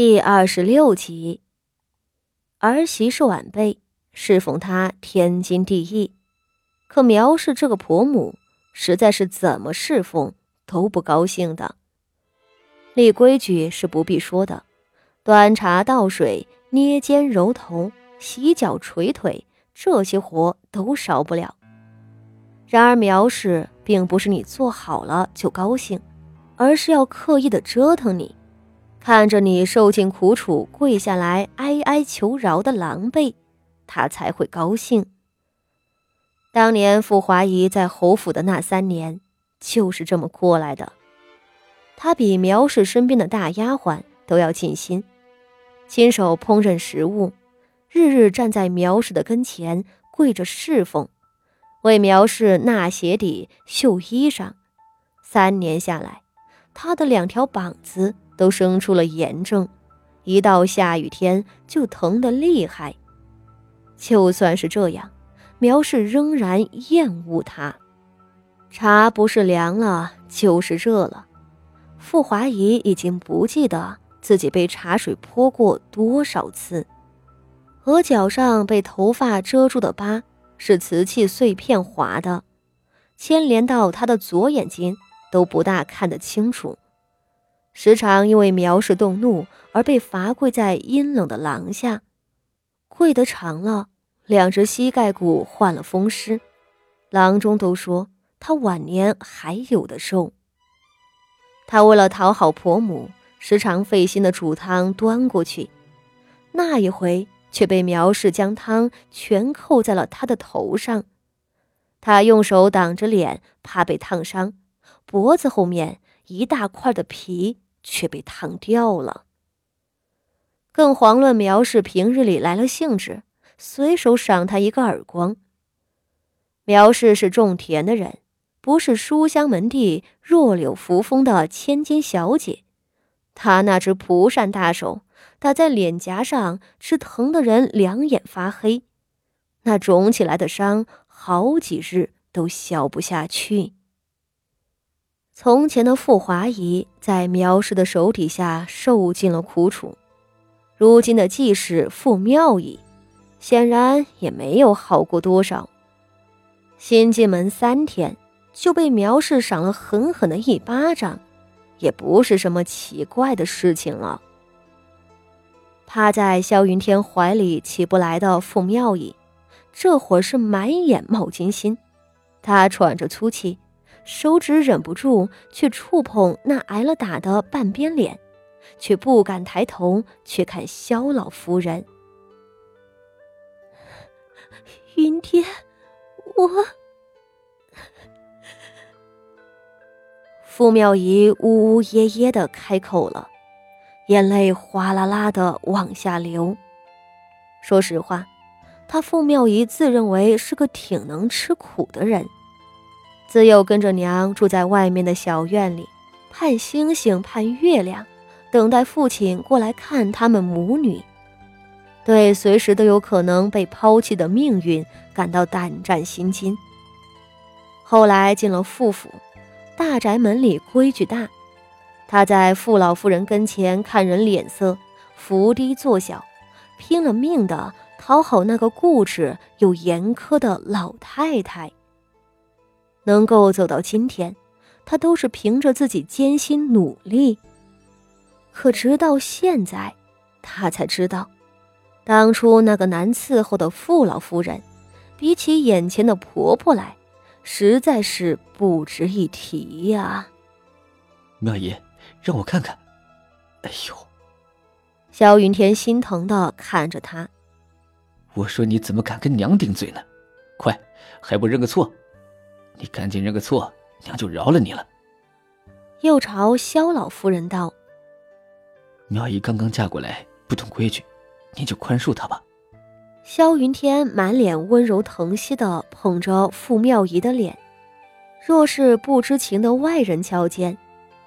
第二十六集，儿媳是晚辈，侍奉她天经地义。可苗氏这个婆母，实在是怎么侍奉都不高兴的。立规矩是不必说的，端茶倒水、捏肩揉头、洗脚捶腿，这些活都少不了。然而苗氏并不是你做好了就高兴，而是要刻意的折腾你。看着你受尽苦楚，跪下来哀哀求饶的狼狈，他才会高兴。当年傅华仪在侯府的那三年，就是这么过来的。他比苗氏身边的大丫鬟都要尽心，亲手烹饪食物，日日站在苗氏的跟前跪着侍奉，为苗氏纳鞋底、绣衣裳。三年下来，他的两条膀子。都生出了炎症，一到下雨天就疼得厉害。就算是这样，苗氏仍然厌恶他。茶不是凉了，就是热了。傅华仪已经不记得自己被茶水泼过多少次，额角上被头发遮住的疤是瓷器碎片划的，牵连到他的左眼睛都不大看得清楚。时常因为苗氏动怒而被罚跪在阴冷的廊下，跪得长了，两只膝盖骨患了风湿，郎中都说他晚年还有的受。他为了讨好婆母，时常费心的煮汤端过去，那一回却被苗氏将汤全扣在了他的头上，他用手挡着脸，怕被烫伤，脖子后面一大块的皮。却被烫掉了。更遑论苗氏平日里来了兴致，随手赏他一个耳光。苗氏是种田的人，不是书香门第、弱柳扶风的千金小姐。他那只蒲扇大手打在脸颊上，是疼得人两眼发黑，那肿起来的伤，好几日都消不下去。从前的傅华仪在苗氏的手底下受尽了苦楚，如今的季氏傅妙仪，显然也没有好过多少。新进门三天就被苗氏赏了狠狠的一巴掌，也不是什么奇怪的事情了。趴在萧云天怀里起不来的傅妙仪，这会儿是满眼冒金星，他喘着粗气。手指忍不住去触碰那挨了打的半边脸，却不敢抬头去看萧老夫人。云天，我……傅妙仪呜呜咽咽的开口了，眼泪哗啦啦的往下流。说实话，她傅妙仪自认为是个挺能吃苦的人。自幼跟着娘住在外面的小院里，盼星星盼月亮，等待父亲过来看他们母女，对随时都有可能被抛弃的命运感到胆战心惊。后来进了傅府，大宅门里规矩大，他在傅老夫人跟前看人脸色，伏低作小，拼了命的讨好那个固执又严苛的老太太。能够走到今天，他都是凭着自己艰辛努力。可直到现在，他才知道，当初那个难伺候的傅老夫人，比起眼前的婆婆来，实在是不值一提呀。妙姨，让我看看。哎呦！萧云天心疼的看着他。我说你怎么敢跟娘顶嘴呢？快，还不认个错！你赶紧认个错，娘就饶了你了。又朝萧老夫人道：“苗姨刚刚嫁过来，不懂规矩，您就宽恕她吧。”萧云天满脸温柔疼惜的捧着傅妙仪的脸，若是不知情的外人瞧见，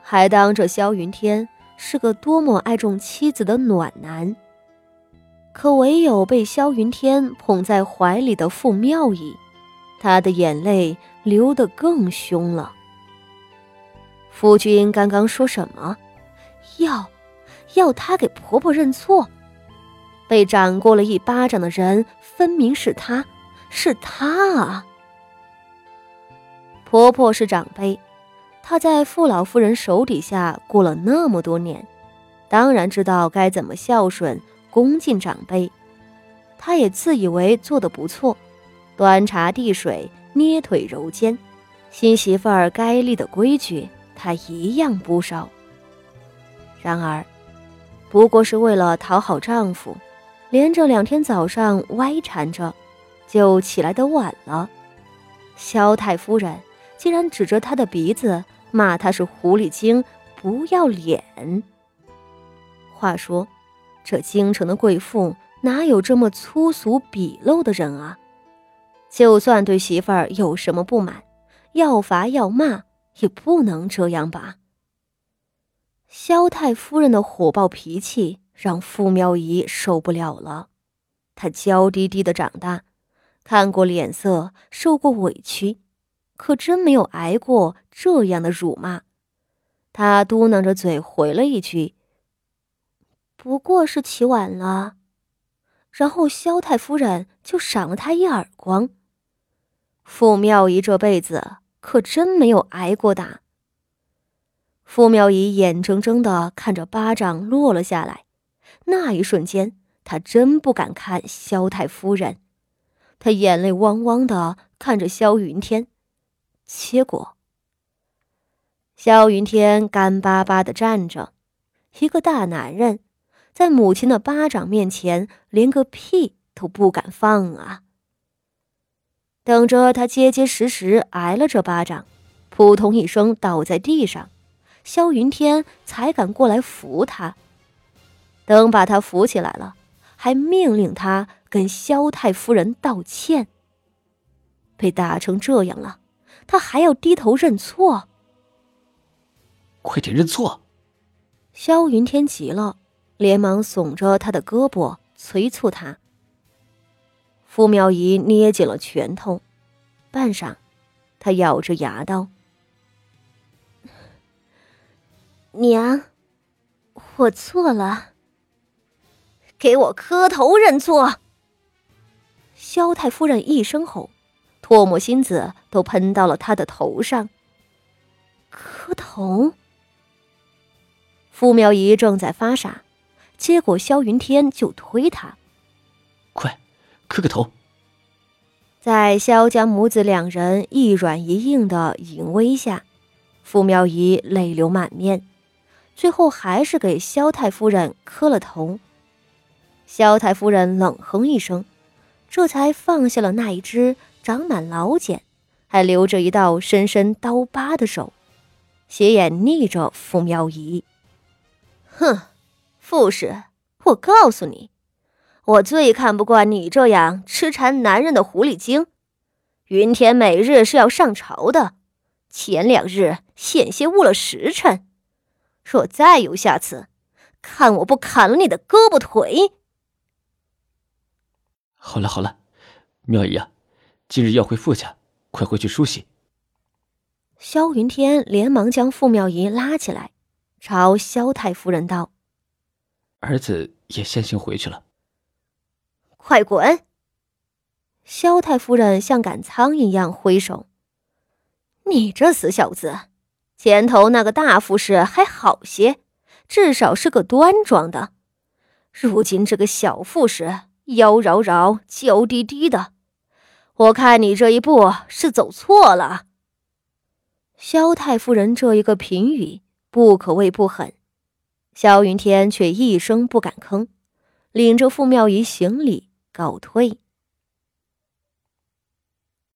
还当这萧云天是个多么爱重妻子的暖男。可唯有被萧云天捧在怀里的傅妙仪，她的眼泪。流得更凶了。夫君刚刚说什么？要，要她给婆婆认错。被掌过了一巴掌的人，分明是她，是她啊！婆婆是长辈，她在傅老夫人手底下过了那么多年，当然知道该怎么孝顺、恭敬长辈。她也自以为做得不错，端茶递水、捏腿揉肩，新媳妇儿该立的规矩，她一样不少。然而，不过是为了讨好丈夫，连着两天早上歪缠着，就起来的晚了。萧太夫人。竟然指着他的鼻子骂他是狐狸精，不要脸。话说，这京城的贵妇哪有这么粗俗鄙陋的人啊？就算对媳妇儿有什么不满，要罚要骂，也不能这样吧？萧太夫人的火爆脾气让傅妙仪受不了了。她娇滴滴的长大，看过脸色，受过委屈。可真没有挨过这样的辱骂，他嘟囔着嘴回了一句：“不过是起晚了。”然后萧太夫人就赏了他一耳光。傅妙仪这辈子可真没有挨过打。傅妙仪眼睁睁的看着巴掌落了下来，那一瞬间，她真不敢看萧太夫人，她眼泪汪汪的看着萧云天。结果，萧云天干巴巴的站着，一个大男人，在母亲的巴掌面前连个屁都不敢放啊！等着他结结实实挨了这巴掌，扑通一声倒在地上，萧云天才敢过来扶他。等把他扶起来了，还命令他跟萧太夫人道歉。被打成这样了。他还要低头认错，快点认错！萧云天急了，连忙耸着他的胳膊催促他。傅妙仪捏紧了拳头，半晌，他咬着牙道：“娘，我错了，给我磕头认错！”萧太夫人一声吼。唾沫星子都喷到了他的头上。磕头。傅妙仪正在发傻，结果萧云天就推他：“快，磕个头！”在萧家母子两人一软一硬的淫威下，傅妙仪泪流满面，最后还是给萧太夫人磕了头。萧太夫人冷哼一声，这才放下了那一只。长满老茧，还留着一道深深刀疤的手，斜眼睨着傅妙仪。哼，傅氏，我告诉你，我最看不惯你这样痴缠男人的狐狸精。云天每日是要上朝的，前两日险些误了时辰。若再有下次，看我不砍了你的胳膊腿！好了好了，妙姨啊。今日要回傅家，快回去梳洗。萧云天连忙将傅妙仪拉起来，朝萧太夫人道：“儿子也先行回去了。”快滚！萧太夫人像赶苍蝇一样挥手：“你这死小子，前头那个大富士还好些，至少是个端庄的，如今这个小富士妖娆娆、娇滴滴的。”我看你这一步是走错了。萧太夫人这一个评语不可谓不狠，萧云天却一声不敢吭，领着傅妙仪行礼告退。